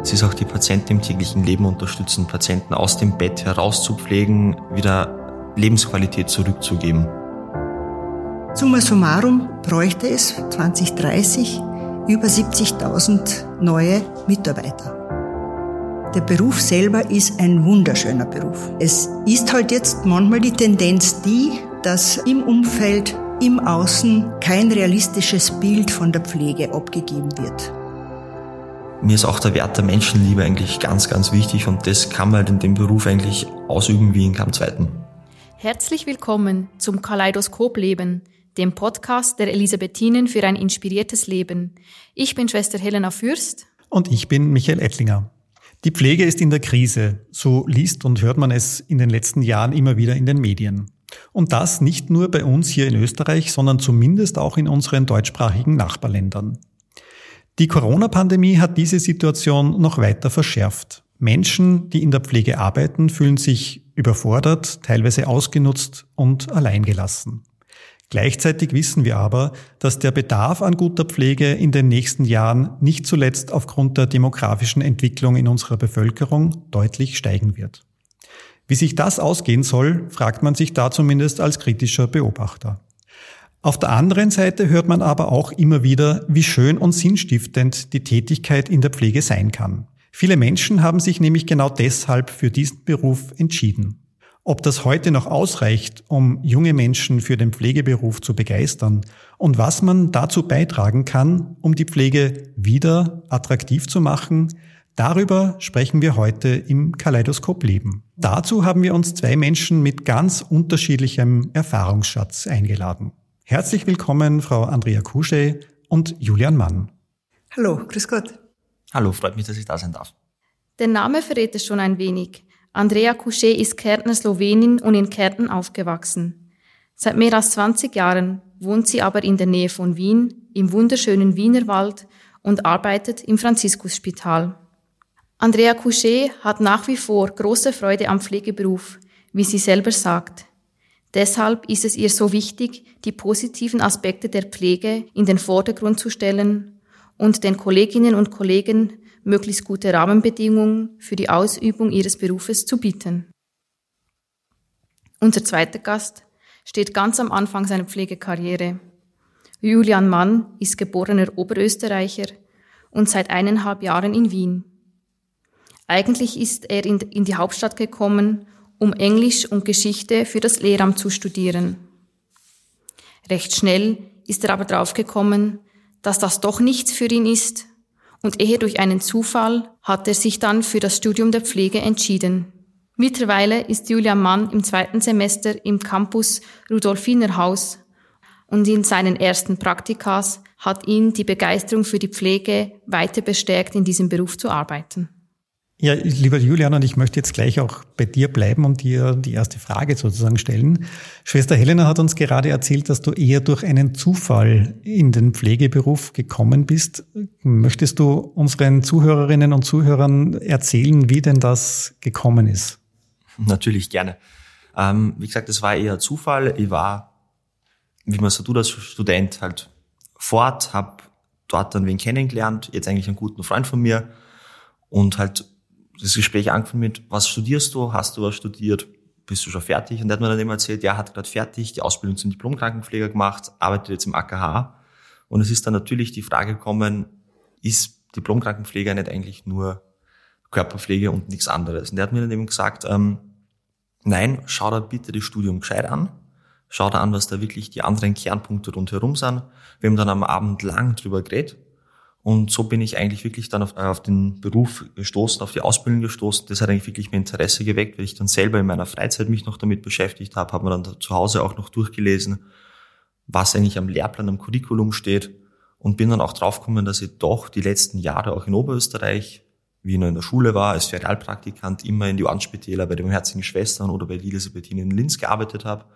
Es ist auch die Patienten im täglichen Leben unterstützen, Patienten aus dem Bett herauszupflegen, wieder Lebensqualität zurückzugeben. Summa summarum bräuchte es 2030 über 70.000 neue Mitarbeiter. Der Beruf selber ist ein wunderschöner Beruf. Es ist halt jetzt manchmal die Tendenz die, dass im Umfeld, im Außen kein realistisches Bild von der Pflege abgegeben wird. Mir ist auch der Wert der Menschenliebe eigentlich ganz, ganz wichtig und das kann man halt in dem Beruf eigentlich ausüben wie in keinem zweiten. Herzlich willkommen zum Kaleidoskop Leben, dem Podcast der Elisabethinen für ein inspiriertes Leben. Ich bin Schwester Helena Fürst. Und ich bin Michael Ettlinger. Die Pflege ist in der Krise, so liest und hört man es in den letzten Jahren immer wieder in den Medien. Und das nicht nur bei uns hier in Österreich, sondern zumindest auch in unseren deutschsprachigen Nachbarländern. Die Corona-Pandemie hat diese Situation noch weiter verschärft. Menschen, die in der Pflege arbeiten, fühlen sich überfordert, teilweise ausgenutzt und alleingelassen. Gleichzeitig wissen wir aber, dass der Bedarf an guter Pflege in den nächsten Jahren nicht zuletzt aufgrund der demografischen Entwicklung in unserer Bevölkerung deutlich steigen wird. Wie sich das ausgehen soll, fragt man sich da zumindest als kritischer Beobachter. Auf der anderen Seite hört man aber auch immer wieder, wie schön und sinnstiftend die Tätigkeit in der Pflege sein kann. Viele Menschen haben sich nämlich genau deshalb für diesen Beruf entschieden. Ob das heute noch ausreicht, um junge Menschen für den Pflegeberuf zu begeistern und was man dazu beitragen kann, um die Pflege wieder attraktiv zu machen, darüber sprechen wir heute im Kaleidoskop Leben. Dazu haben wir uns zwei Menschen mit ganz unterschiedlichem Erfahrungsschatz eingeladen. Herzlich willkommen, Frau Andrea Kusche und Julian Mann. Hallo, grüß Gott. Hallo, freut mich, dass ich da sein darf. Der Name verrät es schon ein wenig. Andrea Couchet ist Kärntner Slowenin und in Kärnten aufgewachsen. Seit mehr als 20 Jahren wohnt sie aber in der Nähe von Wien, im wunderschönen Wienerwald und arbeitet im Franziskusspital. Andrea Couchet hat nach wie vor große Freude am Pflegeberuf, wie sie selber sagt. Deshalb ist es ihr so wichtig, die positiven Aspekte der Pflege in den Vordergrund zu stellen und den Kolleginnen und Kollegen möglichst gute Rahmenbedingungen für die Ausübung ihres Berufes zu bieten. Unser zweiter Gast steht ganz am Anfang seiner Pflegekarriere. Julian Mann ist geborener Oberösterreicher und seit eineinhalb Jahren in Wien. Eigentlich ist er in, die Hauptstadt gekommen, um Englisch und Geschichte für das Lehramt zu studieren. Recht schnell ist er aber draufgekommen, dass das doch nichts für ihn ist und eher durch einen Zufall hat er sich dann für das Studium der Pflege entschieden. Mittlerweile ist Julian Mann im zweiten Semester im Campus Rudolfinerhaus und in seinen ersten Praktikas hat ihn die Begeisterung für die Pflege weiter bestärkt, in diesem Beruf zu arbeiten. Ja, lieber Julian, und ich möchte jetzt gleich auch bei dir bleiben und dir die erste Frage sozusagen stellen. Schwester Helena hat uns gerade erzählt, dass du eher durch einen Zufall in den Pflegeberuf gekommen bist. Möchtest du unseren Zuhörerinnen und Zuhörern erzählen, wie denn das gekommen ist? Natürlich gerne. Ähm, wie gesagt, es war eher Zufall. Ich war, wie man so tut als Student, halt fort, habe dort dann wen kennengelernt, jetzt eigentlich einen guten Freund von mir und halt das Gespräch angefangen mit, was studierst du? Hast du was studiert? Bist du schon fertig? Und er hat mir dann immer erzählt, ja, hat gerade fertig, die Ausbildung zum Diplomkrankenpfleger gemacht, arbeitet jetzt im AKH. Und es ist dann natürlich die Frage gekommen, ist Diplomkrankenpfleger nicht eigentlich nur Körperpflege und nichts anderes? Und er hat mir dann eben gesagt, ähm, nein, schau da bitte das Studium gescheit an. Schau da an, was da wirklich die anderen Kernpunkte rundherum sind. Wir haben dann am Abend lang drüber geredet und so bin ich eigentlich wirklich dann auf, auf, den Beruf gestoßen, auf die Ausbildung gestoßen. Das hat eigentlich wirklich mein Interesse geweckt, weil ich dann selber in meiner Freizeit mich noch damit beschäftigt habe, habe mir dann zu Hause auch noch durchgelesen, was eigentlich am Lehrplan, am Curriculum steht und bin dann auch draufgekommen, dass ich doch die letzten Jahre auch in Oberösterreich, wie ich noch in der Schule war, als Ferialpraktikant immer in die Anspitäler bei den Herzigen Schwestern oder bei Elisabethinen in Linz gearbeitet habe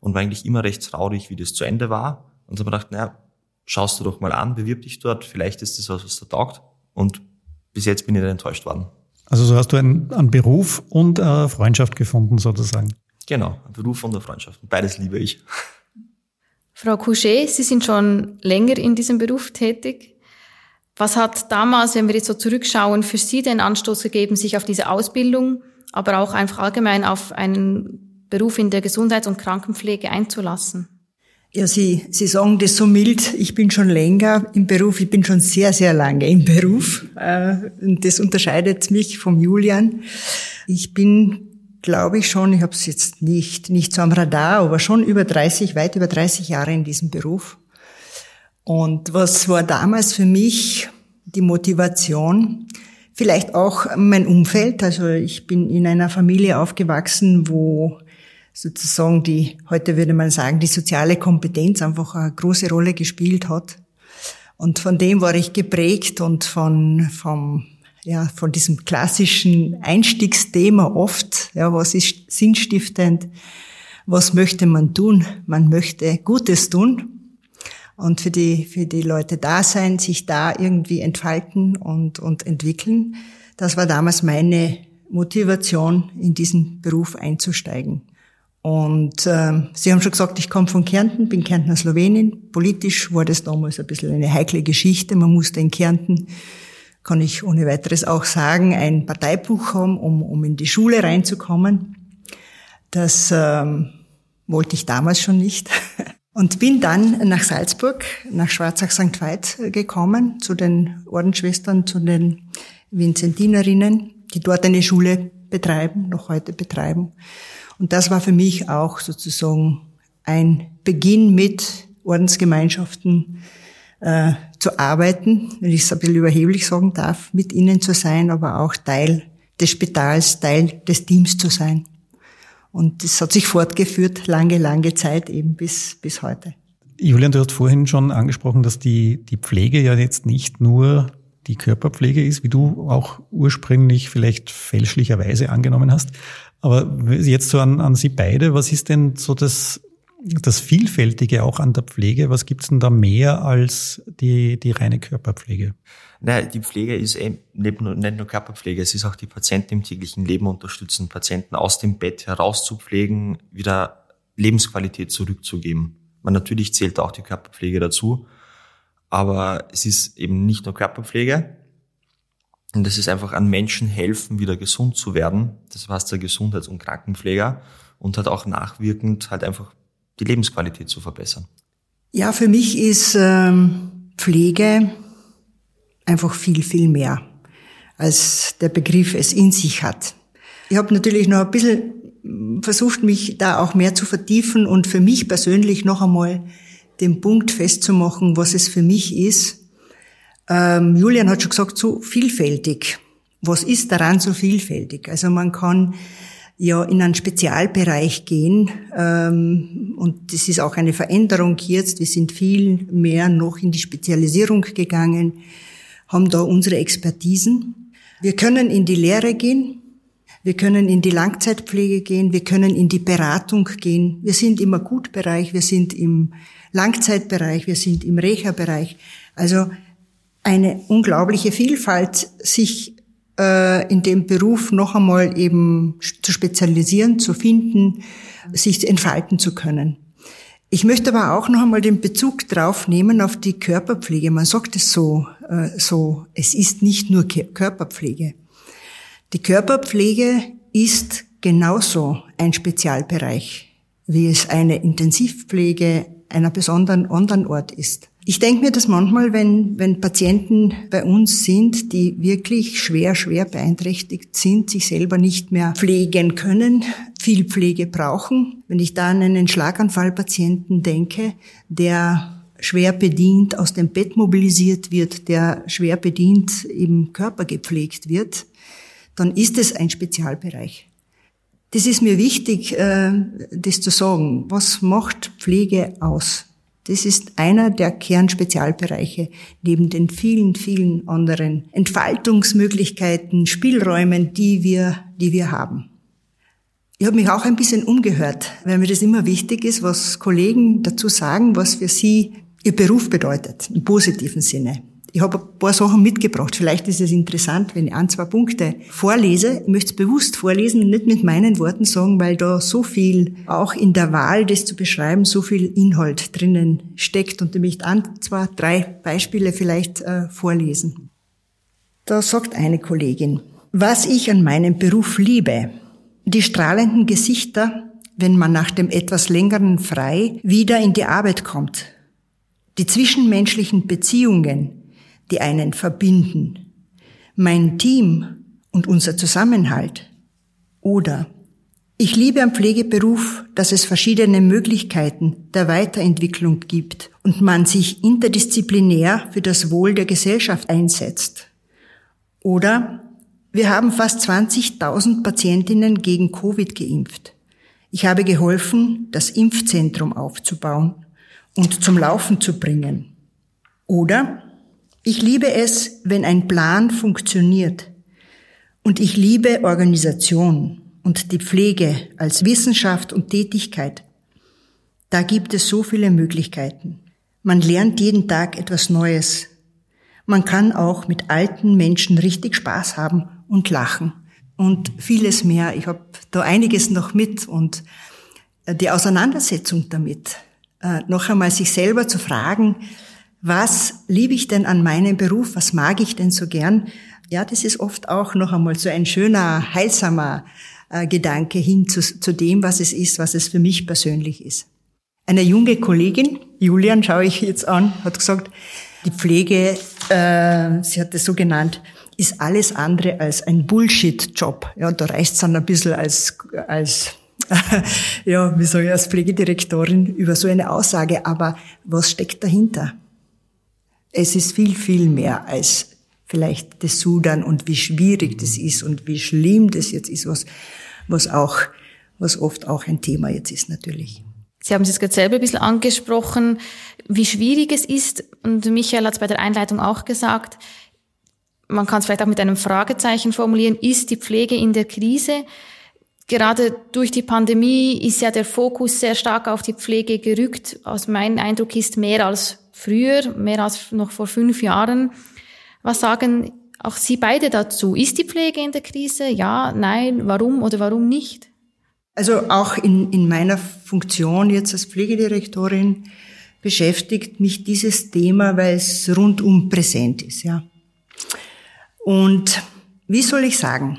und war eigentlich immer recht traurig, wie das zu Ende war. Und so habe ich gedacht, naja, schaust du doch mal an, bewirb dich dort, vielleicht ist das was, was da taugt. Und bis jetzt bin ich nicht enttäuscht worden. Also so hast du einen, einen Beruf und eine Freundschaft gefunden sozusagen. Genau, ein Beruf und eine Freundschaft. Beides liebe ich. Frau Couchet, Sie sind schon länger in diesem Beruf tätig. Was hat damals, wenn wir jetzt so zurückschauen, für Sie den Anstoß gegeben, sich auf diese Ausbildung, aber auch einfach allgemein auf einen Beruf in der Gesundheits- und Krankenpflege einzulassen? Ja, Sie, Sie sagen das so mild. Ich bin schon länger im Beruf. Ich bin schon sehr, sehr lange im Beruf. Äh, und das unterscheidet mich vom Julian. Ich bin, glaube ich schon, ich habe es jetzt nicht, nicht so am Radar, aber schon über 30, weit über 30 Jahre in diesem Beruf. Und was war damals für mich die Motivation? Vielleicht auch mein Umfeld. Also ich bin in einer Familie aufgewachsen, wo sozusagen die, heute würde man sagen, die soziale Kompetenz einfach eine große Rolle gespielt hat. Und von dem war ich geprägt und von, vom, ja, von diesem klassischen Einstiegsthema oft, ja, was ist sinnstiftend? Was möchte man tun? Man möchte Gutes tun und für die, für die Leute da sein, sich da irgendwie entfalten und, und entwickeln. Das war damals meine Motivation, in diesen Beruf einzusteigen. Und äh, Sie haben schon gesagt, ich komme von Kärnten, bin Kärntner Slowenin. Politisch war das damals ein bisschen eine heikle Geschichte. Man musste in Kärnten, kann ich ohne weiteres auch sagen, ein Parteibuch haben, um, um in die Schule reinzukommen. Das ähm, wollte ich damals schon nicht. Und bin dann nach Salzburg, nach Schwarzach St. Veit gekommen, zu den Ordensschwestern, zu den Vinzentinerinnen, die dort eine Schule betreiben, noch heute betreiben. Und das war für mich auch sozusagen ein Beginn mit Ordensgemeinschaften äh, zu arbeiten, wenn ich es ein bisschen überheblich sagen darf, mit ihnen zu sein, aber auch Teil des Spitals, Teil des Teams zu sein. Und das hat sich fortgeführt, lange, lange Zeit eben bis, bis heute. Julian, du hast vorhin schon angesprochen, dass die, die Pflege ja jetzt nicht nur die Körperpflege ist, wie du auch ursprünglich vielleicht fälschlicherweise angenommen hast, aber jetzt so an, an Sie beide, was ist denn so das, das Vielfältige auch an der Pflege? Was gibt's denn da mehr als die, die reine Körperpflege? Naja, die Pflege ist eben nicht nur, nicht nur Körperpflege, es ist auch die Patienten im täglichen Leben unterstützen, Patienten aus dem Bett herauszupflegen, wieder Lebensqualität zurückzugeben. Man natürlich zählt auch die Körperpflege dazu, aber es ist eben nicht nur Körperpflege, und das ist einfach an Menschen helfen, wieder gesund zu werden. Das heißt der Gesundheits- und Krankenpfleger und halt auch nachwirkend halt einfach die Lebensqualität zu verbessern. Ja, für mich ist ähm, Pflege einfach viel, viel mehr, als der Begriff es in sich hat. Ich habe natürlich noch ein bisschen versucht, mich da auch mehr zu vertiefen und für mich persönlich noch einmal den Punkt festzumachen, was es für mich ist, ähm, Julian hat schon gesagt, so vielfältig. Was ist daran so vielfältig? Also man kann ja in einen Spezialbereich gehen ähm, und das ist auch eine Veränderung jetzt. Wir sind viel mehr noch in die Spezialisierung gegangen, haben da unsere Expertisen. Wir können in die Lehre gehen, wir können in die Langzeitpflege gehen, wir können in die Beratung gehen. Wir sind im Akutbereich, wir sind im Langzeitbereich, wir sind im Reha-Bereich. Also eine unglaubliche Vielfalt, sich äh, in dem Beruf noch einmal eben zu spezialisieren, zu finden, sich entfalten zu können. Ich möchte aber auch noch einmal den Bezug drauf nehmen auf die Körperpflege. Man sagt es so, äh, so, es ist nicht nur Körperpflege. Die Körperpflege ist genauso ein Spezialbereich, wie es eine Intensivpflege einer besonderen anderen Ort ist. Ich denke mir das manchmal, wenn, wenn Patienten bei uns sind, die wirklich schwer, schwer beeinträchtigt sind, sich selber nicht mehr pflegen können, viel Pflege brauchen. Wenn ich da an einen Schlaganfallpatienten denke, der schwer bedient aus dem Bett mobilisiert wird, der schwer bedient im Körper gepflegt wird, dann ist es ein Spezialbereich. Das ist mir wichtig, äh, das zu sagen. Was macht Pflege aus? Das ist einer der Kernspezialbereiche neben den vielen, vielen anderen Entfaltungsmöglichkeiten, Spielräumen, die wir, die wir haben. Ich habe mich auch ein bisschen umgehört, weil mir das immer wichtig ist, was Kollegen dazu sagen, was für sie ihr Beruf bedeutet, im positiven Sinne. Ich habe ein paar Sachen mitgebracht. Vielleicht ist es interessant, wenn ich ein, zwei Punkte vorlese. Ich möchte es bewusst vorlesen, nicht mit meinen Worten sagen, weil da so viel, auch in der Wahl, das zu beschreiben, so viel Inhalt drinnen steckt. Und ich möchte ein, zwei, drei Beispiele vielleicht äh, vorlesen. Da sagt eine Kollegin, was ich an meinem Beruf liebe, die strahlenden Gesichter, wenn man nach dem etwas längeren Frei wieder in die Arbeit kommt, die zwischenmenschlichen Beziehungen, die einen verbinden, mein Team und unser Zusammenhalt. Oder ich liebe am Pflegeberuf, dass es verschiedene Möglichkeiten der Weiterentwicklung gibt und man sich interdisziplinär für das Wohl der Gesellschaft einsetzt. Oder wir haben fast 20.000 Patientinnen gegen Covid geimpft. Ich habe geholfen, das Impfzentrum aufzubauen und zum Laufen zu bringen. Oder ich liebe es, wenn ein Plan funktioniert. Und ich liebe Organisation und die Pflege als Wissenschaft und Tätigkeit. Da gibt es so viele Möglichkeiten. Man lernt jeden Tag etwas Neues. Man kann auch mit alten Menschen richtig Spaß haben und lachen und vieles mehr. Ich habe da einiges noch mit und die Auseinandersetzung damit, äh, noch einmal sich selber zu fragen, was liebe ich denn an meinem Beruf, was mag ich denn so gern? Ja, das ist oft auch noch einmal so ein schöner, heilsamer äh, Gedanke hin zu, zu dem, was es ist, was es für mich persönlich ist. Eine junge Kollegin, Julian schaue ich jetzt an, hat gesagt, die Pflege, äh, sie hat es so genannt, ist alles andere als ein Bullshit-Job. Ja, da reicht es dann ein bisschen als, als ja, wie soll ich als Pflegedirektorin über so eine Aussage, aber was steckt dahinter? Es ist viel, viel mehr als vielleicht das Sudan und wie schwierig das ist und wie schlimm das jetzt ist, was, was auch, was oft auch ein Thema jetzt ist natürlich. Sie haben es jetzt gerade selber ein bisschen angesprochen, wie schwierig es ist. Und Michael hat es bei der Einleitung auch gesagt. Man kann es vielleicht auch mit einem Fragezeichen formulieren. Ist die Pflege in der Krise? Gerade durch die Pandemie ist ja der Fokus sehr stark auf die Pflege gerückt. Aus meinem Eindruck ist mehr als früher, mehr als noch vor fünf Jahren. Was sagen auch Sie beide dazu? Ist die Pflege in der Krise? Ja, nein, warum oder warum nicht? Also auch in, in meiner Funktion jetzt als Pflegedirektorin beschäftigt mich dieses Thema, weil es rundum präsent ist, ja. Und wie soll ich sagen?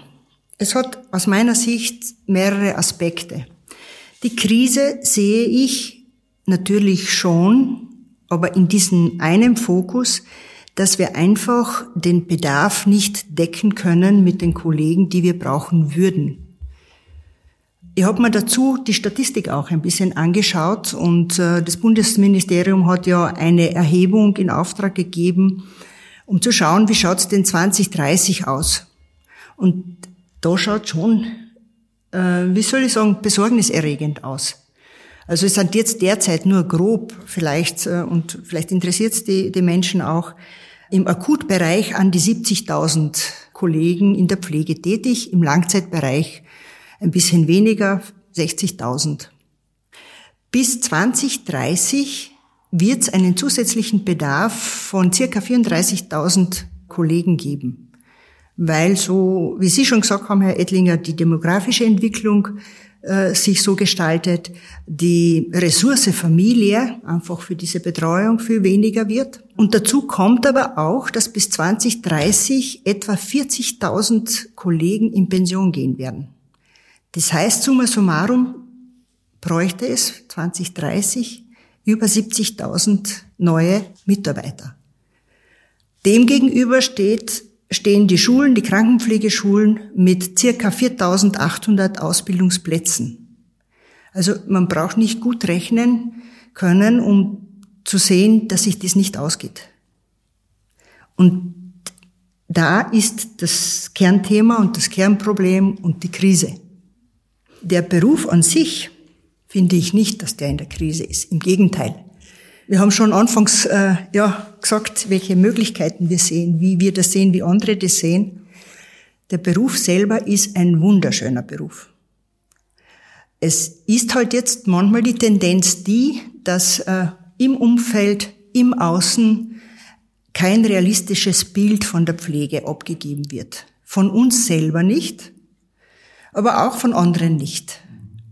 Es hat aus meiner Sicht mehrere Aspekte. Die Krise sehe ich natürlich schon, aber in diesem einen Fokus, dass wir einfach den Bedarf nicht decken können mit den Kollegen, die wir brauchen würden. Ich habe mir dazu die Statistik auch ein bisschen angeschaut und äh, das Bundesministerium hat ja eine Erhebung in Auftrag gegeben, um zu schauen, wie schaut es denn 2030 aus. Und da schaut schon, äh, wie soll ich sagen, besorgniserregend aus. Also es sind jetzt derzeit nur grob vielleicht, äh, und vielleicht interessiert es die, die Menschen auch, im Akutbereich an die 70.000 Kollegen in der Pflege tätig, im Langzeitbereich ein bisschen weniger, 60.000. Bis 2030 wird es einen zusätzlichen Bedarf von circa 34.000 Kollegen geben weil so, wie Sie schon gesagt haben, Herr Ettlinger, die demografische Entwicklung äh, sich so gestaltet, die Ressource Familie einfach für diese Betreuung viel weniger wird. Und dazu kommt aber auch, dass bis 2030 etwa 40.000 Kollegen in Pension gehen werden. Das heißt, summa summarum bräuchte es 2030 über 70.000 neue Mitarbeiter. Demgegenüber steht stehen die Schulen, die Krankenpflegeschulen mit circa 4800 Ausbildungsplätzen. Also man braucht nicht gut rechnen können, um zu sehen, dass sich das nicht ausgeht. Und da ist das Kernthema und das Kernproblem und die Krise. Der Beruf an sich finde ich nicht, dass der in der Krise ist. Im Gegenteil. Wir haben schon anfangs äh, ja, gesagt, welche Möglichkeiten wir sehen, wie wir das sehen, wie andere das sehen. Der Beruf selber ist ein wunderschöner Beruf. Es ist halt jetzt manchmal die Tendenz die, dass äh, im Umfeld, im Außen kein realistisches Bild von der Pflege abgegeben wird. Von uns selber nicht, aber auch von anderen nicht.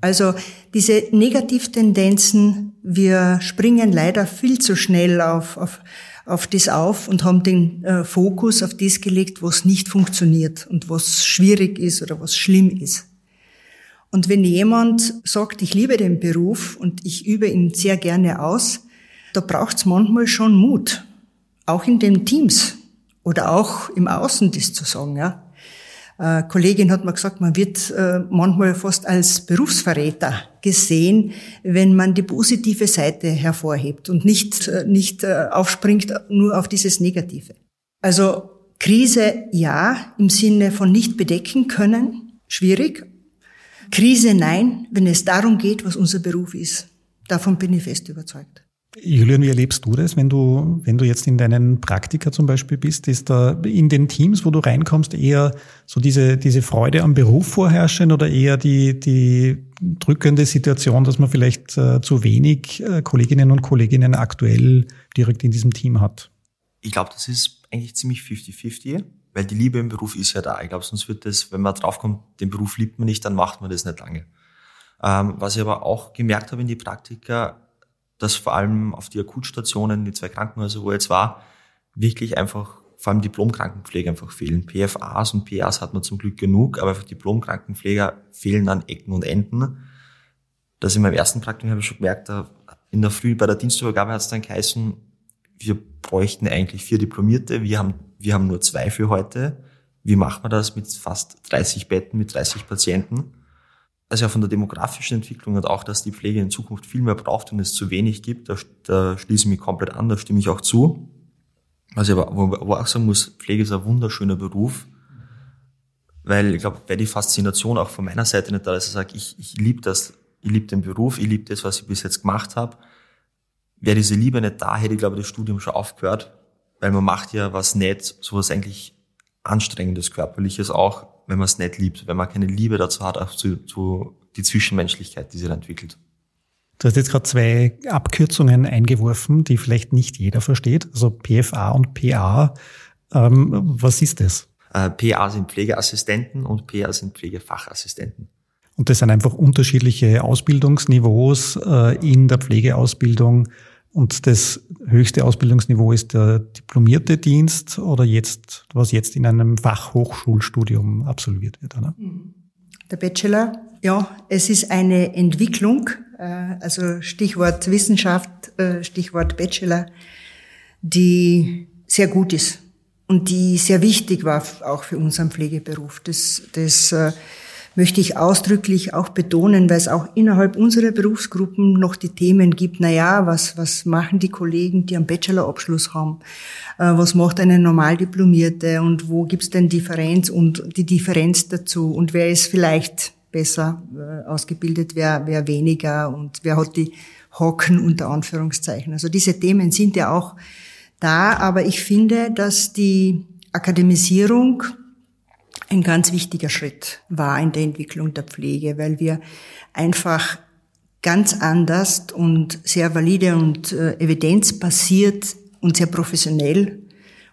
Also diese Negativtendenzen, wir springen leider viel zu schnell auf, auf, auf das auf und haben den äh, Fokus auf das gelegt, was nicht funktioniert und was schwierig ist oder was schlimm ist. Und wenn jemand sagt, ich liebe den Beruf und ich übe ihn sehr gerne aus, da braucht es manchmal schon Mut auch in den Teams oder auch im Außen das zu sagen. Ja. Äh, Kollegin hat mir gesagt, man wird äh, manchmal fast als Berufsverräter gesehen, wenn man die positive Seite hervorhebt und nicht, äh, nicht äh, aufspringt nur auf dieses Negative. Also Krise ja, im Sinne von nicht bedecken können, schwierig. Krise nein, wenn es darum geht, was unser Beruf ist. Davon bin ich fest überzeugt. Julian, wie erlebst du das, wenn du, wenn du jetzt in deinen Praktika zum Beispiel bist? Ist da in den Teams, wo du reinkommst, eher so diese, diese Freude am Beruf vorherrschen oder eher die, die drückende Situation, dass man vielleicht äh, zu wenig äh, Kolleginnen und Kolleginnen aktuell direkt in diesem Team hat? Ich glaube, das ist eigentlich ziemlich 50-50, weil die Liebe im Beruf ist ja da. Ich glaube, sonst wird das, wenn man draufkommt, den Beruf liebt man nicht, dann macht man das nicht lange. Ähm, was ich aber auch gemerkt habe in die Praktika, dass vor allem auf die Akutstationen, die zwei Krankenhäuser, wo ich jetzt war, wirklich einfach vor allem Diplomkrankenpflege einfach fehlen. PFAs und PAs hat man zum Glück genug, aber einfach Diplomkrankenpfleger fehlen an Ecken und Enden. Das in meinem ersten Praktikum habe ich schon gemerkt, in der Früh bei der Dienstübergabe hat es dann geheißen, wir bräuchten eigentlich vier Diplomierte, wir haben, wir haben nur zwei für heute. Wie macht man das mit fast 30 Betten, mit 30 Patienten? Also ja von der demografischen Entwicklung und auch, dass die Pflege in Zukunft viel mehr braucht und es zu wenig gibt, da, da schließe ich mich komplett an, da stimme ich auch zu. Also aber wo, wo auch sagen muss, Pflege ist ein wunderschöner Beruf, weil ich glaube, wäre die Faszination auch von meiner Seite nicht da, dass ich sage, ich, ich liebe das, ich liebe den Beruf, ich liebe das, was ich bis jetzt gemacht habe. Wäre diese Liebe nicht da, hätte ich glaube das Studium schon aufgehört, weil man macht ja was nicht, sowas eigentlich anstrengendes, körperliches auch, wenn man es nicht liebt, wenn man keine Liebe dazu hat, auch zu, zu die Zwischenmenschlichkeit, die sich entwickelt. Du hast jetzt gerade zwei Abkürzungen eingeworfen, die vielleicht nicht jeder versteht, also PFA und PA. Ähm, was ist das? Äh, PA sind Pflegeassistenten und PA sind Pflegefachassistenten. Und das sind einfach unterschiedliche Ausbildungsniveaus äh, in der Pflegeausbildung und das höchste Ausbildungsniveau ist der diplomierte Dienst oder jetzt, was jetzt in einem Fachhochschulstudium absolviert wird, oder? Mhm. Der Bachelor, ja, es ist eine Entwicklung, äh, also Stichwort Wissenschaft, äh, Stichwort Bachelor, die sehr gut ist und die sehr wichtig war auch für unseren Pflegeberuf. Das, das äh, möchte ich ausdrücklich auch betonen, weil es auch innerhalb unserer Berufsgruppen noch die Themen gibt, na ja, was, was machen die Kollegen, die einen Bachelorabschluss haben? Äh, was macht eine Normaldiplomierte und wo gibt's denn Differenz und die Differenz dazu und wer ist vielleicht besser äh, ausgebildet, wer, wer weniger und wer hat die Hocken unter Anführungszeichen. Also diese Themen sind ja auch da, aber ich finde, dass die Akademisierung ein ganz wichtiger Schritt war in der Entwicklung der Pflege, weil wir einfach ganz anders und sehr valide und äh, evidenzbasiert und sehr professionell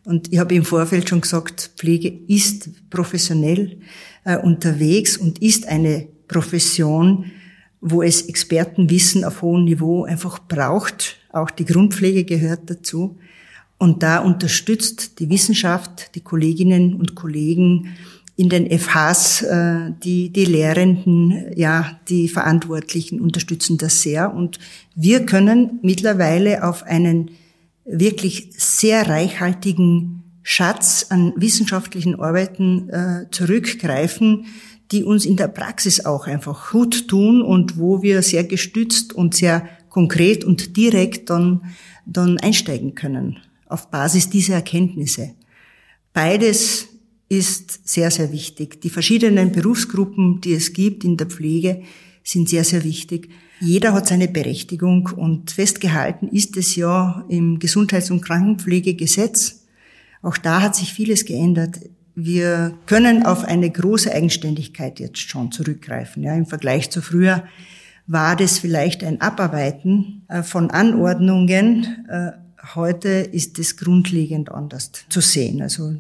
und ich habe im Vorfeld schon gesagt, Pflege ist professionell äh, unterwegs und ist eine Profession, wo es Expertenwissen auf hohem Niveau einfach braucht. Auch die Grundpflege gehört dazu. Und da unterstützt die Wissenschaft, die Kolleginnen und Kollegen in den FHs, äh, die, die Lehrenden, ja, die Verantwortlichen unterstützen das sehr. Und wir können mittlerweile auf einen wirklich sehr reichhaltigen Schatz an wissenschaftlichen Arbeiten äh, zurückgreifen, die uns in der Praxis auch einfach gut tun und wo wir sehr gestützt und sehr konkret und direkt dann, dann einsteigen können auf Basis dieser Erkenntnisse. Beides ist sehr, sehr wichtig. Die verschiedenen Berufsgruppen, die es gibt in der Pflege, sind sehr, sehr wichtig. Jeder hat seine Berechtigung und festgehalten ist es ja im Gesundheits- und Krankenpflegegesetz. Auch da hat sich vieles geändert. Wir können auf eine große Eigenständigkeit jetzt schon zurückgreifen. Ja, Im Vergleich zu früher war das vielleicht ein Abarbeiten äh, von Anordnungen äh, heute ist es grundlegend anders zu sehen. Also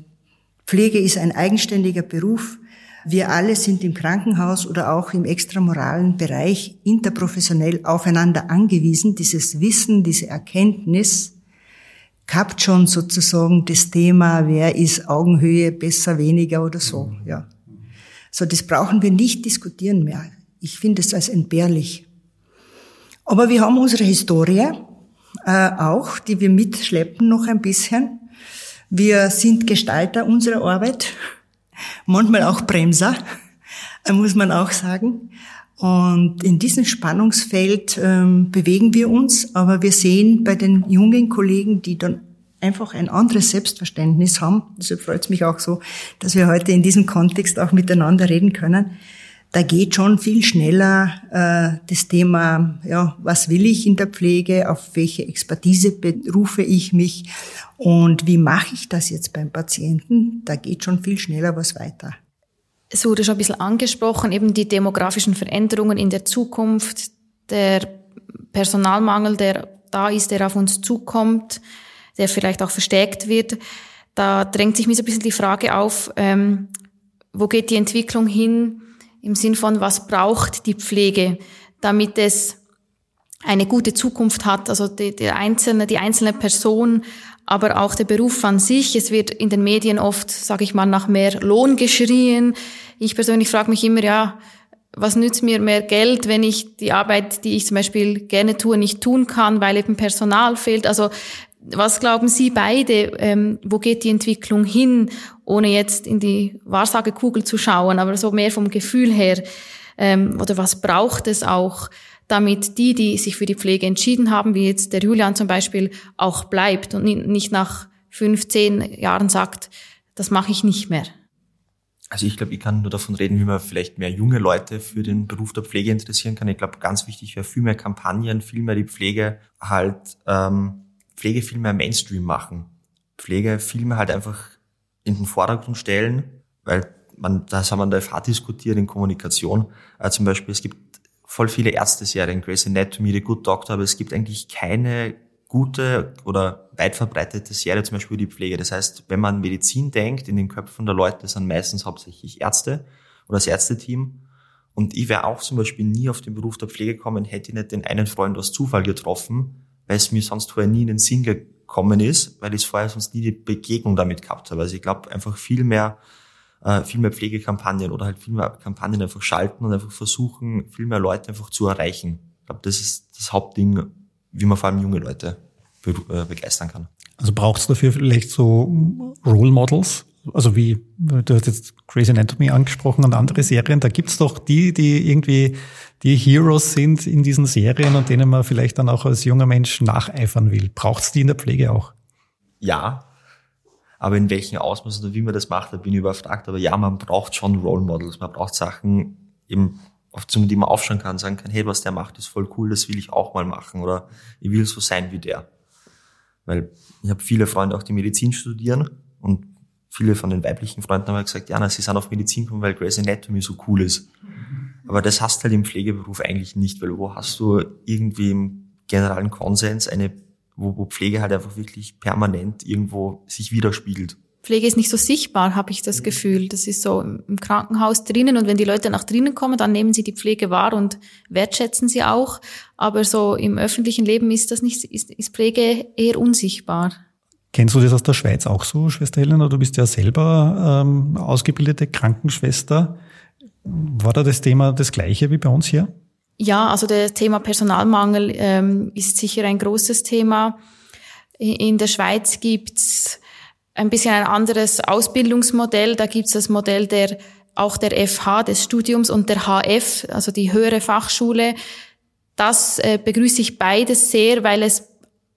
Pflege ist ein eigenständiger Beruf. Wir alle sind im Krankenhaus oder auch im extramoralen Bereich interprofessionell aufeinander angewiesen. Dieses Wissen, diese Erkenntnis gehabt schon sozusagen das Thema, wer ist Augenhöhe, besser, weniger oder so, ja. So, das brauchen wir nicht diskutieren mehr. Ich finde es als entbehrlich. Aber wir haben unsere Historie äh, auch, die wir mitschleppen noch ein bisschen. Wir sind Gestalter unserer Arbeit, manchmal auch Bremser, muss man auch sagen. Und in diesem Spannungsfeld ähm, bewegen wir uns, aber wir sehen bei den jungen Kollegen, die dann einfach ein anderes Selbstverständnis haben, deshalb freut es mich auch so, dass wir heute in diesem Kontext auch miteinander reden können, da geht schon viel schneller äh, das Thema, ja, was will ich in der Pflege, auf welche Expertise berufe ich mich und wie mache ich das jetzt beim Patienten? Da geht schon viel schneller was weiter. Es wurde schon ein bisschen angesprochen, eben die demografischen Veränderungen in der Zukunft, der Personalmangel, der da ist, der auf uns zukommt, der vielleicht auch verstärkt wird. Da drängt sich mir so ein bisschen die Frage auf, ähm, wo geht die Entwicklung hin? Im Sinn von, was braucht die Pflege, damit es eine gute Zukunft hat, also die, die, einzelne, die einzelne Person, aber auch der Beruf an sich. Es wird in den Medien oft, sage ich mal, nach mehr Lohn geschrien. Ich persönlich frage mich immer, ja, was nützt mir mehr Geld, wenn ich die Arbeit, die ich zum Beispiel gerne tue, nicht tun kann, weil eben Personal fehlt? Also was glauben Sie beide, ähm, wo geht die Entwicklung hin, ohne jetzt in die Wahrsagekugel zu schauen, aber so mehr vom Gefühl her, ähm, oder was braucht es auch, damit die, die sich für die Pflege entschieden haben, wie jetzt der Julian zum Beispiel, auch bleibt und nicht nach fünf, zehn Jahren sagt, das mache ich nicht mehr. Also ich glaube, ich kann nur davon reden, wie man vielleicht mehr junge Leute für den Beruf der Pflege interessieren kann. Ich glaube, ganz wichtig wäre viel mehr Kampagnen, viel mehr die Pflege halt ähm, Pflege viel mehr Mainstream machen. Pflege viel mehr halt einfach in den Vordergrund stellen, weil man, das haben wir in der FH diskutiert, in Kommunikation. Äh, zum Beispiel, es gibt voll viele Ärzte-Serien, Grey's Anatomy, The Good Doctor, aber es gibt eigentlich keine gute oder weit verbreitete Serie, zum Beispiel die Pflege. Das heißt, wenn man Medizin denkt, in den Köpfen der Leute sind meistens hauptsächlich Ärzte oder das Ärzteteam. Und ich wäre auch zum Beispiel nie auf den Beruf der Pflege gekommen, hätte ich nicht den einen Freund aus Zufall getroffen, weil es mir sonst vorher nie in den Sinn gekommen ist, weil ich vorher sonst nie die Begegnung damit gehabt habe. Also ich glaube einfach viel mehr, äh, viel mehr Pflegekampagnen oder halt viel mehr Kampagnen einfach schalten und einfach versuchen, viel mehr Leute einfach zu erreichen. Ich glaube, das ist das Hauptding, wie man vor allem junge Leute äh, begeistern kann. Also braucht es dafür vielleicht so Role Models, also wie, du hast jetzt Grey's Anatomy angesprochen und andere Serien, da gibt's doch die, die irgendwie die Heroes sind in diesen Serien und denen man vielleicht dann auch als junger Mensch nacheifern will. Braucht's die in der Pflege auch? Ja, aber in welchem Ausmaß oder wie man das macht, da bin ich überfragt. Aber ja, man braucht schon Role Models, man braucht Sachen, eben, auf die man aufschauen kann, sagen kann, hey, was der macht, ist voll cool, das will ich auch mal machen oder ich will so sein wie der. Weil ich habe viele Freunde auch, die Medizin studieren und viele von den weiblichen Freunden haben gesagt, ja, na, sie sind auf Medizin gekommen, weil Grey's Anatomy so cool ist. Aber das hast du halt im Pflegeberuf eigentlich nicht, weil wo hast du irgendwie im generalen Konsens eine, wo, wo Pflege halt einfach wirklich permanent irgendwo sich widerspiegelt. Pflege ist nicht so sichtbar, habe ich das Gefühl. Das ist so im Krankenhaus drinnen und wenn die Leute nach drinnen kommen, dann nehmen sie die Pflege wahr und wertschätzen sie auch. Aber so im öffentlichen Leben ist das nicht, ist, ist Pflege eher unsichtbar. Kennst du das aus der Schweiz auch so, Schwester Helena? Du bist ja selber ähm, ausgebildete Krankenschwester. War da das Thema das gleiche wie bei uns hier? Ja, also das Thema Personalmangel ähm, ist sicher ein großes Thema. In der Schweiz gibt's ein bisschen ein anderes Ausbildungsmodell. Da gibt's das Modell der auch der FH des Studiums und der HF, also die höhere Fachschule. Das äh, begrüße ich beides sehr, weil es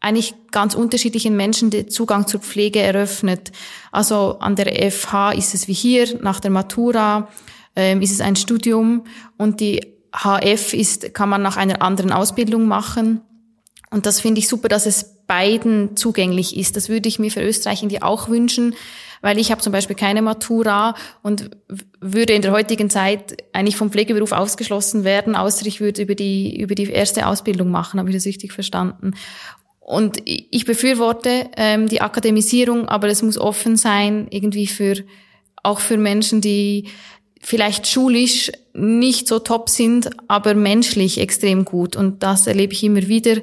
eigentlich ganz unterschiedlichen Menschen den Zugang zur Pflege eröffnet. Also an der FH ist es wie hier, nach der Matura ähm, ist es ein Studium und die HF ist, kann man nach einer anderen Ausbildung machen. Und das finde ich super, dass es beiden zugänglich ist. Das würde ich mir für Österreich irgendwie auch wünschen, weil ich habe zum Beispiel keine Matura und würde in der heutigen Zeit eigentlich vom Pflegeberuf ausgeschlossen werden, außer ich würde über die, über die erste Ausbildung machen, habe ich das richtig verstanden. Und ich befürworte ähm, die Akademisierung, aber es muss offen sein, irgendwie für auch für Menschen, die vielleicht schulisch nicht so top sind, aber menschlich extrem gut. Und das erlebe ich immer wieder.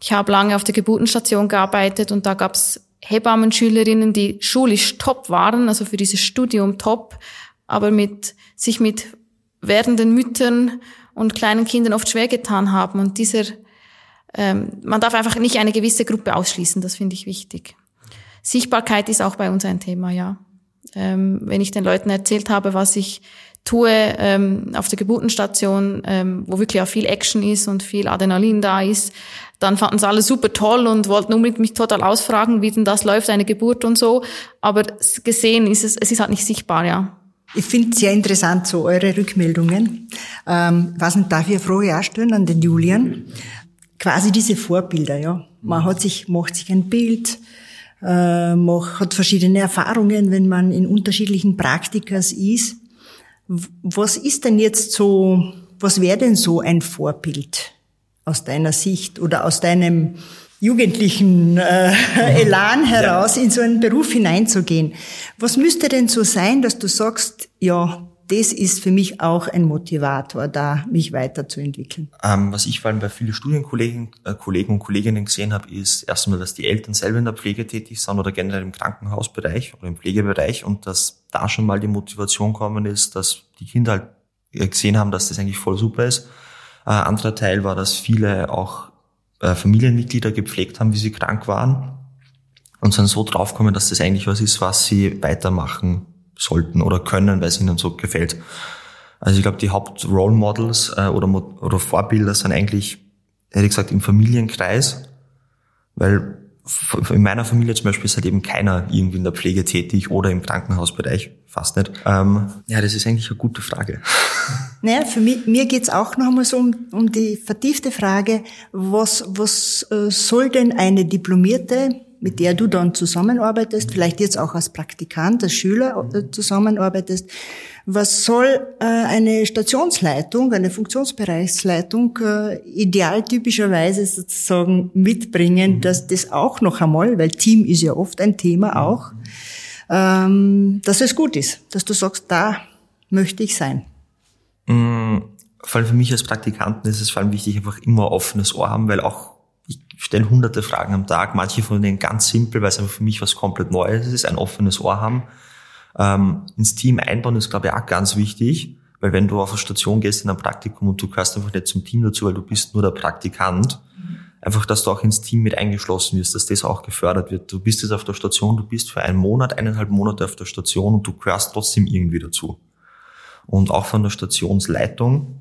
Ich habe lange auf der Geburtenstation gearbeitet und da gab es Hebammenschülerinnen, die schulisch top waren, also für dieses Studium top, aber mit sich mit werdenden Müttern und kleinen Kindern oft schwer getan haben. Und dieser ähm, man darf einfach nicht eine gewisse Gruppe ausschließen, das finde ich wichtig. Sichtbarkeit ist auch bei uns ein Thema, ja. Ähm, wenn ich den Leuten erzählt habe, was ich tue ähm, auf der Geburtenstation, ähm, wo wirklich auch viel Action ist und viel Adrenalin da ist, dann fanden sie alle super toll und wollten unbedingt mich total ausfragen, wie denn das läuft, eine Geburt und so. Aber gesehen ist es, es ist halt nicht sichtbar, ja. Ich finde sehr interessant so eure Rückmeldungen. Ähm, was nicht, darf ich eine an den Julian? Quasi diese Vorbilder, ja. Man hat sich, macht sich ein Bild, äh, macht, hat verschiedene Erfahrungen, wenn man in unterschiedlichen Praktikas ist. Was ist denn jetzt so, was wäre denn so ein Vorbild aus deiner Sicht oder aus deinem jugendlichen äh, Elan heraus ja. in so einen Beruf hineinzugehen? Was müsste denn so sein, dass du sagst, ja, das ist für mich auch ein Motivator, da mich weiterzuentwickeln. Ähm, was ich vor allem bei vielen Studienkollegen äh, Kollegen und Kolleginnen gesehen habe, ist erstmal, dass die Eltern selber in der Pflege tätig sind oder generell im Krankenhausbereich oder im Pflegebereich und dass da schon mal die Motivation kommen ist, dass die Kinder halt äh, gesehen haben, dass das eigentlich voll super ist. Äh, anderer Teil war, dass viele auch äh, Familienmitglieder gepflegt haben, wie sie krank waren und sind so draufgekommen, dass das eigentlich was ist, was sie weitermachen sollten oder können, weil es ihnen so gefällt. Also ich glaube, die Haupt-Role Models äh, oder, oder Vorbilder sind eigentlich, hätte ich gesagt, im Familienkreis, weil in meiner Familie zum Beispiel ist halt eben keiner irgendwie in der Pflege tätig oder im Krankenhausbereich, fast nicht. Ähm, ja, das ist eigentlich eine gute Frage. Naja, für mich, mir geht's auch noch einmal so um, um die vertiefte Frage, was, was äh, soll denn eine diplomierte mit der du dann zusammenarbeitest, vielleicht jetzt auch als Praktikant, als Schüler äh, zusammenarbeitest. Was soll äh, eine Stationsleitung, eine Funktionsbereichsleitung äh, idealtypischerweise sozusagen mitbringen, mhm. dass das auch noch einmal, weil Team ist ja oft ein Thema mhm. auch, ähm, dass es gut ist, dass du sagst, da möchte ich sein. Mhm. Vor allem für mich als Praktikanten ist es vor allem wichtig, einfach immer offenes Ohr haben, weil auch ich stelle hunderte Fragen am Tag, manche von denen ganz simpel, weil es einfach für mich was komplett Neues ist, ein offenes Ohr haben. Ähm, ins Team einbauen ist, glaube ich, auch ganz wichtig, weil wenn du auf eine Station gehst in ein Praktikum und du gehörst einfach nicht zum Team dazu, weil du bist nur der Praktikant, einfach, dass du auch ins Team mit eingeschlossen wirst, dass das auch gefördert wird. Du bist jetzt auf der Station, du bist für einen Monat, eineinhalb Monate auf der Station und du gehörst trotzdem irgendwie dazu. Und auch von der Stationsleitung,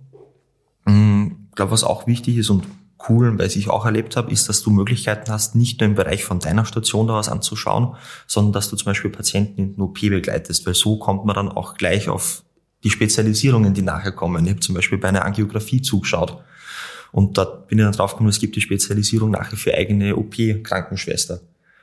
ich mm, glaube, was auch wichtig ist und Coolen, weil ich auch erlebt habe, ist, dass du Möglichkeiten hast, nicht nur im Bereich von deiner Station da was anzuschauen, sondern dass du zum Beispiel Patienten in den OP begleitest, weil so kommt man dann auch gleich auf die Spezialisierungen, die nachher kommen. Ich habe zum Beispiel bei einer Angiografie zugeschaut und dort bin ich dann draufgekommen, es gibt die Spezialisierung nachher für eigene OP-Krankenschwester.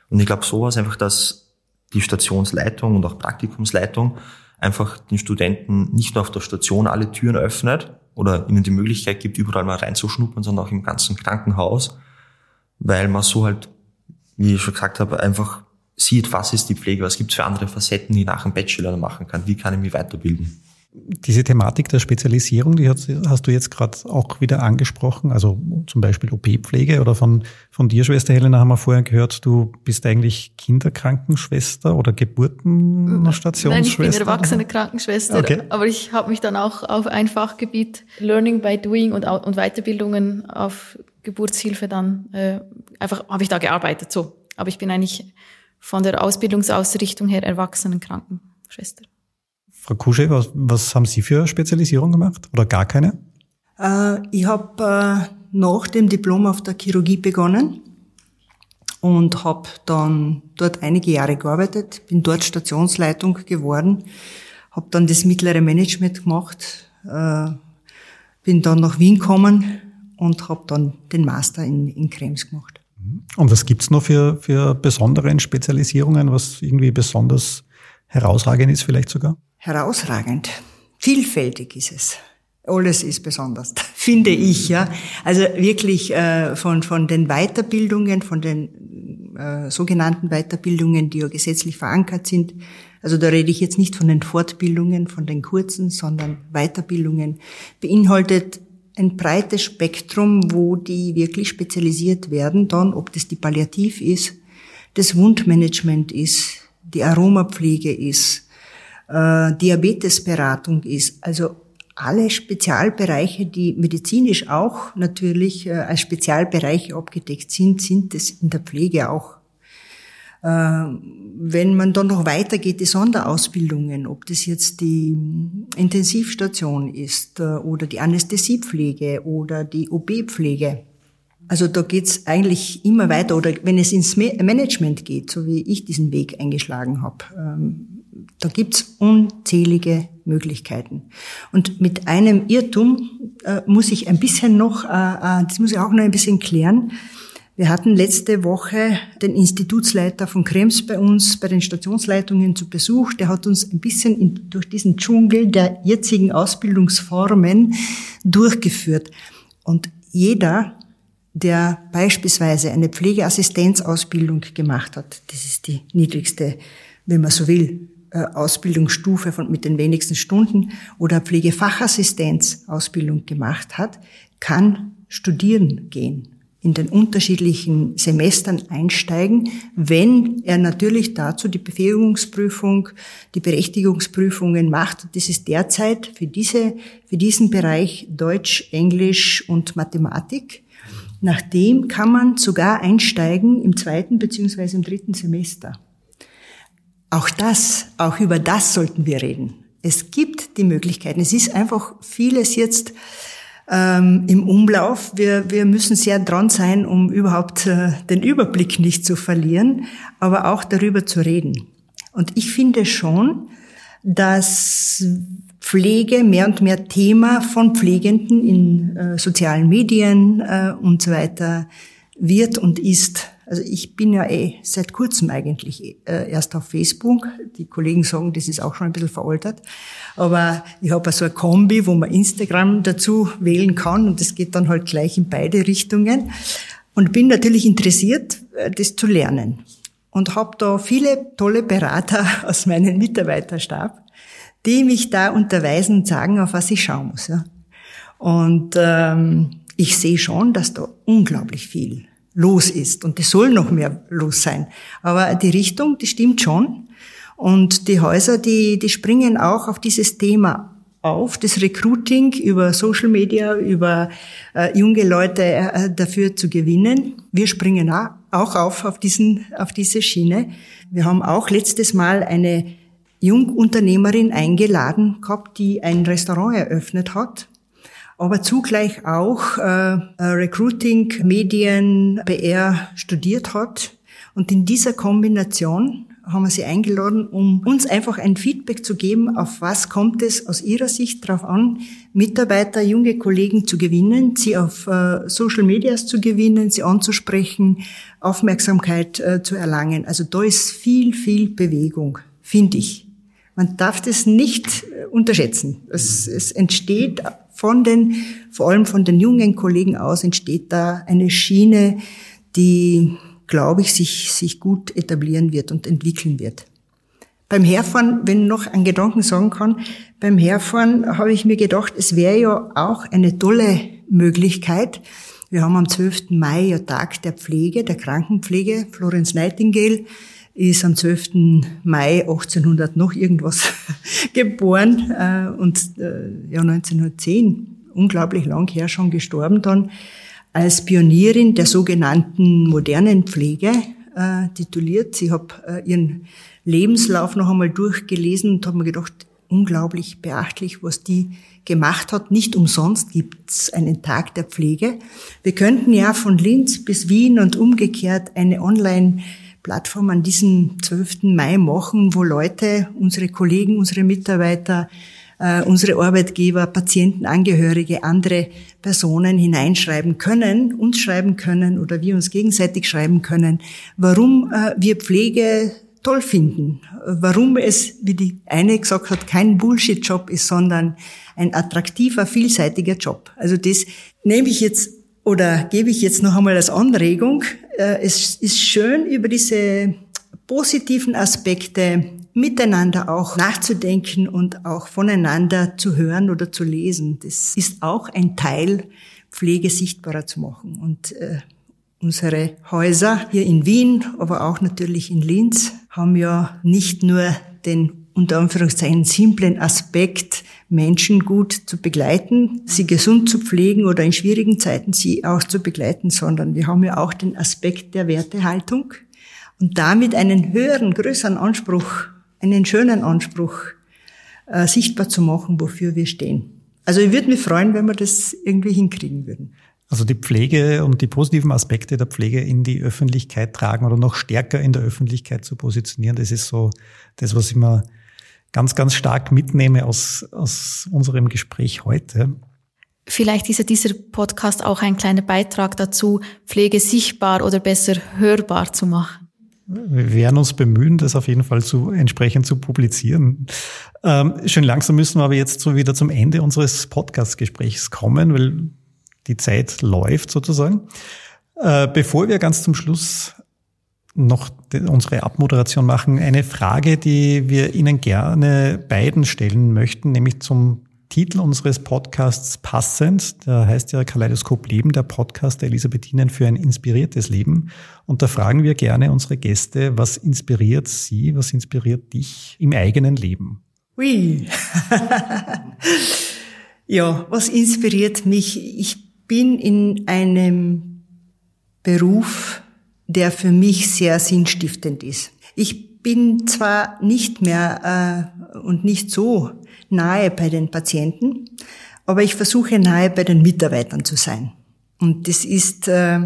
Und ich glaube sowas einfach, dass die Stationsleitung und auch Praktikumsleitung einfach den Studenten nicht nur auf der Station alle Türen öffnet, oder ihnen die Möglichkeit gibt, überall mal reinzuschnuppern, sondern auch im ganzen Krankenhaus, weil man so halt, wie ich schon gesagt habe, einfach sieht, was ist die Pflege, was gibt es für andere Facetten, die nach dem Bachelor machen kann, wie kann ich mich weiterbilden. Diese Thematik der Spezialisierung, die hast, du jetzt gerade auch wieder angesprochen, also zum Beispiel OP-Pflege oder von, von dir, Schwester Helena, haben wir vorher gehört, du bist eigentlich Kinderkrankenschwester oder Geburtenstationsschwester? Nein, ich bin erwachsene Krankenschwester, okay. aber ich habe mich dann auch auf ein Fachgebiet Learning by Doing und, und Weiterbildungen auf Geburtshilfe dann, äh, einfach habe ich da gearbeitet, so. Aber ich bin eigentlich von der Ausbildungsausrichtung her Erwachsenenkrankenschwester. Frau Kusche, was, was haben Sie für Spezialisierung gemacht oder gar keine? Äh, ich habe äh, nach dem Diplom auf der Chirurgie begonnen und habe dann dort einige Jahre gearbeitet, bin dort Stationsleitung geworden, habe dann das mittlere Management gemacht, äh, bin dann nach Wien gekommen und habe dann den Master in, in Krems gemacht. Und was gibt's noch für, für besondere Spezialisierungen, was irgendwie besonders herausragend ist vielleicht sogar? Herausragend. Vielfältig ist es. Alles ist besonders, finde ich, ja. Also wirklich äh, von, von den Weiterbildungen, von den äh, sogenannten Weiterbildungen, die ja gesetzlich verankert sind. Also da rede ich jetzt nicht von den Fortbildungen, von den kurzen, sondern Weiterbildungen, beinhaltet ein breites Spektrum, wo die wirklich spezialisiert werden, dann, ob das die Palliativ ist, das Wundmanagement ist, die Aromapflege ist, äh, Diabetesberatung ist. Also alle Spezialbereiche, die medizinisch auch natürlich äh, als Spezialbereiche abgedeckt sind, sind es in der Pflege auch. Äh, wenn man dann noch weitergeht, die Sonderausbildungen, ob das jetzt die Intensivstation ist äh, oder die Anästhesiepflege oder die OB-Pflege. Also da geht's eigentlich immer weiter. Oder wenn es ins Management geht, so wie ich diesen Weg eingeschlagen habe, ähm, da gibt's unzählige Möglichkeiten. Und mit einem Irrtum äh, muss ich ein bisschen noch, äh, äh, das muss ich auch noch ein bisschen klären. Wir hatten letzte Woche den Institutsleiter von Krems bei uns bei den Stationsleitungen zu Besuch. Der hat uns ein bisschen in, durch diesen Dschungel der jetzigen Ausbildungsformen durchgeführt. Und jeder, der beispielsweise eine Pflegeassistenzausbildung gemacht hat, das ist die niedrigste, wenn man so will, Ausbildungsstufe von, mit den wenigsten Stunden oder Pflegefachassistenz Ausbildung gemacht hat, kann studieren gehen, in den unterschiedlichen Semestern einsteigen, wenn er natürlich dazu die Befähigungsprüfung, die Berechtigungsprüfungen macht. Das ist derzeit für diese, für diesen Bereich Deutsch, Englisch und Mathematik. Nachdem kann man sogar einsteigen im zweiten beziehungsweise im dritten Semester. Auch das, auch über das sollten wir reden. Es gibt die Möglichkeiten. Es ist einfach vieles jetzt ähm, im Umlauf. Wir, wir müssen sehr dran sein, um überhaupt äh, den Überblick nicht zu verlieren, aber auch darüber zu reden. Und ich finde schon, dass Pflege mehr und mehr Thema von Pflegenden in äh, sozialen Medien äh, und so weiter wird und ist. Also ich bin ja eh seit kurzem eigentlich äh, erst auf Facebook. Die Kollegen sagen, das ist auch schon ein bisschen veraltet. Aber ich habe so eine Kombi, wo man Instagram dazu wählen kann und das geht dann halt gleich in beide Richtungen. Und bin natürlich interessiert, äh, das zu lernen. Und habe da viele tolle Berater aus meinem Mitarbeiterstab, die mich da unterweisen und sagen, auf was ich schauen muss. Ja. Und ähm, ich sehe schon, dass da unglaublich viel los ist. Und es soll noch mehr los sein. Aber die Richtung, die stimmt schon. Und die Häuser, die, die springen auch auf dieses Thema auf, das Recruiting über Social Media, über äh, junge Leute äh, dafür zu gewinnen. Wir springen auch auf auf, diesen, auf diese Schiene. Wir haben auch letztes Mal eine Jungunternehmerin eingeladen gehabt, die ein Restaurant eröffnet hat aber zugleich auch äh, Recruiting, Medien, PR studiert hat. Und in dieser Kombination haben wir sie eingeladen, um uns einfach ein Feedback zu geben, auf was kommt es aus ihrer Sicht darauf an, Mitarbeiter, junge Kollegen zu gewinnen, sie auf äh, Social Medias zu gewinnen, sie anzusprechen, Aufmerksamkeit äh, zu erlangen. Also da ist viel, viel Bewegung, finde ich. Man darf das nicht äh, unterschätzen. Es, es entsteht von den, vor allem von den jungen Kollegen aus entsteht da eine Schiene, die, glaube ich, sich, sich gut etablieren wird und entwickeln wird. Beim Herfahren, wenn noch einen Gedanken sagen kann, beim Herfahren habe ich mir gedacht, es wäre ja auch eine tolle Möglichkeit. Wir haben am 12. Mai ja Tag der Pflege, der Krankenpflege. Florence Nightingale ist am 12. Mai 1800 noch irgendwas geboren äh, und äh, ja 1910, unglaublich lang her schon gestorben dann, als Pionierin der sogenannten modernen Pflege äh, tituliert. Ich habe äh, ihren Lebenslauf noch einmal durchgelesen und habe mir gedacht, unglaublich beachtlich, was die gemacht hat. Nicht umsonst gibt's einen Tag der Pflege. Wir könnten ja von Linz bis Wien und umgekehrt eine Online- Plattform an diesem 12. Mai machen, wo Leute, unsere Kollegen, unsere Mitarbeiter, äh, unsere Arbeitgeber, Patienten, Angehörige, andere Personen hineinschreiben können, uns schreiben können oder wir uns gegenseitig schreiben können, warum äh, wir Pflege toll finden. Warum es, wie die eine gesagt hat, kein Bullshit-Job ist, sondern ein attraktiver, vielseitiger Job. Also das nehme ich jetzt oder gebe ich jetzt noch einmal als Anregung. Äh, es ist schön, über diese positiven Aspekte miteinander auch nachzudenken und auch voneinander zu hören oder zu lesen. Das ist auch ein Teil, Pflege sichtbarer zu machen. Und äh, unsere Häuser hier in Wien, aber auch natürlich in Linz, haben ja nicht nur den unter Anführungszeichen simplen Aspekt, Menschen gut zu begleiten, sie gesund zu pflegen oder in schwierigen Zeiten sie auch zu begleiten, sondern wir haben ja auch den Aspekt der Wertehaltung und damit einen höheren, größeren Anspruch, einen schönen Anspruch äh, sichtbar zu machen, wofür wir stehen. Also ich würde mich freuen, wenn wir das irgendwie hinkriegen würden. Also die Pflege und die positiven Aspekte der Pflege in die Öffentlichkeit tragen oder noch stärker in der Öffentlichkeit zu positionieren, das ist so das, was ich mir ganz, ganz stark mitnehme aus, aus unserem Gespräch heute. Vielleicht ist ja dieser Podcast auch ein kleiner Beitrag dazu, Pflege sichtbar oder besser hörbar zu machen. Wir werden uns bemühen, das auf jeden Fall zu, entsprechend zu publizieren. Ähm, schön langsam müssen wir aber jetzt so wieder zum Ende unseres Podcast-Gesprächs kommen, weil die Zeit läuft sozusagen. Äh, bevor wir ganz zum Schluss noch unsere Abmoderation machen, eine Frage, die wir Ihnen gerne beiden stellen möchten, nämlich zum Titel unseres Podcasts passend. Der heißt ja Kaleidoskop Leben, der Podcast der Elisabethinen für ein inspiriertes Leben. Und da fragen wir gerne unsere Gäste, was inspiriert sie, was inspiriert dich im eigenen Leben? Ui. ja, was inspiriert mich? Ich bin in einem Beruf, der für mich sehr sinnstiftend ist. Ich bin zwar nicht mehr äh, und nicht so nahe bei den Patienten, aber ich versuche nahe bei den Mitarbeitern zu sein. Und das ist äh,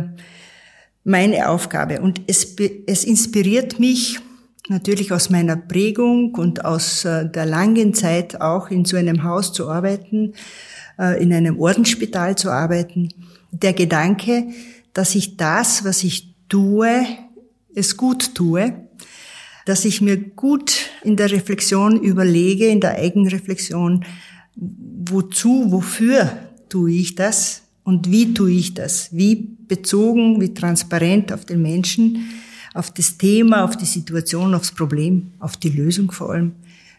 meine Aufgabe. Und es, es inspiriert mich natürlich aus meiner Prägung und aus äh, der langen Zeit auch in so einem Haus zu arbeiten, in einem Ordensspital zu arbeiten. Der Gedanke, dass ich das, was ich tue, es gut tue, dass ich mir gut in der Reflexion überlege, in der Eigenreflexion, wozu, wofür tue ich das und wie tue ich das, wie bezogen, wie transparent auf den Menschen, auf das Thema, auf die Situation, aufs Problem, auf die Lösung vor allem.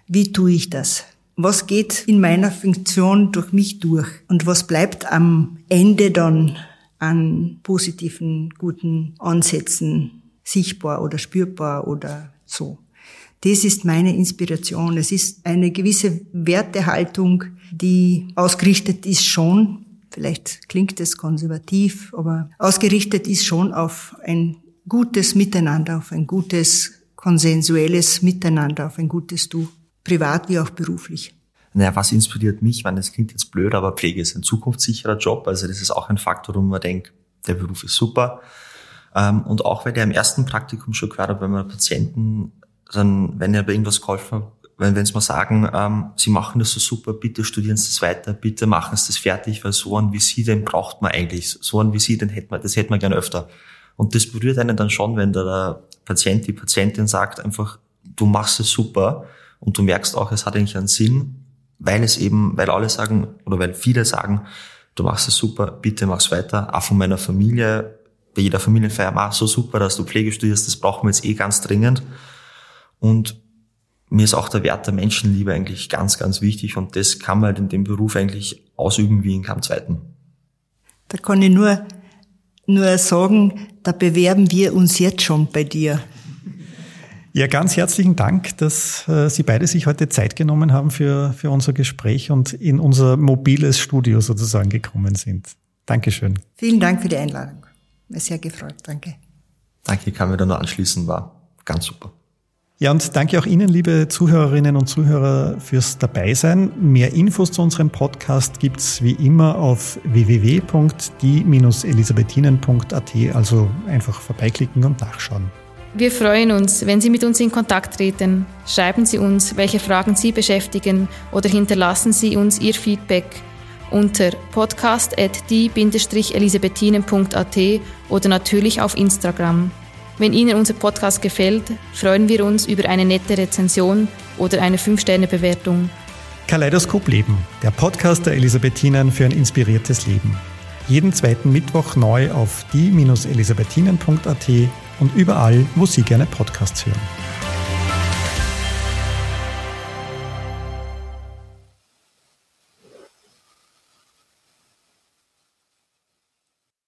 Wie tue ich das? Was geht in meiner Funktion durch mich durch? Und was bleibt am Ende dann an positiven, guten Ansätzen sichtbar oder spürbar oder so. Das ist meine Inspiration. Es ist eine gewisse Wertehaltung, die ausgerichtet ist schon, vielleicht klingt es konservativ, aber ausgerichtet ist schon auf ein gutes Miteinander, auf ein gutes konsensuelles Miteinander, auf ein gutes Du, privat wie auch beruflich. Naja, was inspiriert mich? Ich meine, das klingt jetzt blöd, aber Pflege ist ein zukunftssicherer Job. Also das ist auch ein Faktor, wo man denkt, der Beruf ist super. Ähm, und auch weil der im ersten Praktikum schon gehört hat, wenn man Patienten, dann, wenn er bei irgendwas geholfen hat, wenn, wenn sie mal sagen, ähm, sie machen das so super, bitte studieren Sie das weiter, bitte machen Sie das fertig, weil so einen wie Sie, den braucht man eigentlich. So einen wie Sie, den hätte man, das hätte man gerne öfter. Und das berührt einen dann schon, wenn der Patient, die Patientin sagt einfach, du machst es super und du merkst auch, es hat eigentlich einen Sinn weil es eben, weil alle sagen oder weil viele sagen, du machst es super, bitte mach's weiter. Auch von meiner Familie, bei jeder Familienfeier, mach so super, dass du Pflege studierst, das brauchen wir jetzt eh ganz dringend. Und mir ist auch der Wert der Menschenliebe eigentlich ganz, ganz wichtig und das kann man halt in dem Beruf eigentlich ausüben wie in keinem zweiten. Da kann ich nur, nur sagen, da bewerben wir uns jetzt schon bei dir. Ja, ganz herzlichen Dank, dass äh, Sie beide sich heute Zeit genommen haben für, für unser Gespräch und in unser mobiles Studio sozusagen gekommen sind. Dankeschön. Vielen Dank für die Einladung. Mir sehr gefreut. Danke. Danke, kann mir da nur anschließen, war ganz super. Ja, und danke auch Ihnen, liebe Zuhörerinnen und Zuhörer, fürs Dabeisein. Mehr Infos zu unserem Podcast gibt's wie immer auf www.die-elisabethinen.at, also einfach vorbeiklicken und nachschauen. Wir freuen uns, wenn Sie mit uns in Kontakt treten. Schreiben Sie uns, welche Fragen Sie beschäftigen oder hinterlassen Sie uns Ihr Feedback unter podcast.die-elisabethinen.at oder natürlich auf Instagram. Wenn Ihnen unser Podcast gefällt, freuen wir uns über eine nette Rezension oder eine 5-Sterne-Bewertung. Kaleidoskop Leben, der Podcast der Elisabethinen für ein inspiriertes Leben. Jeden zweiten Mittwoch neu auf die-elisabethinen.at und überall, wo Sie gerne Podcasts hören.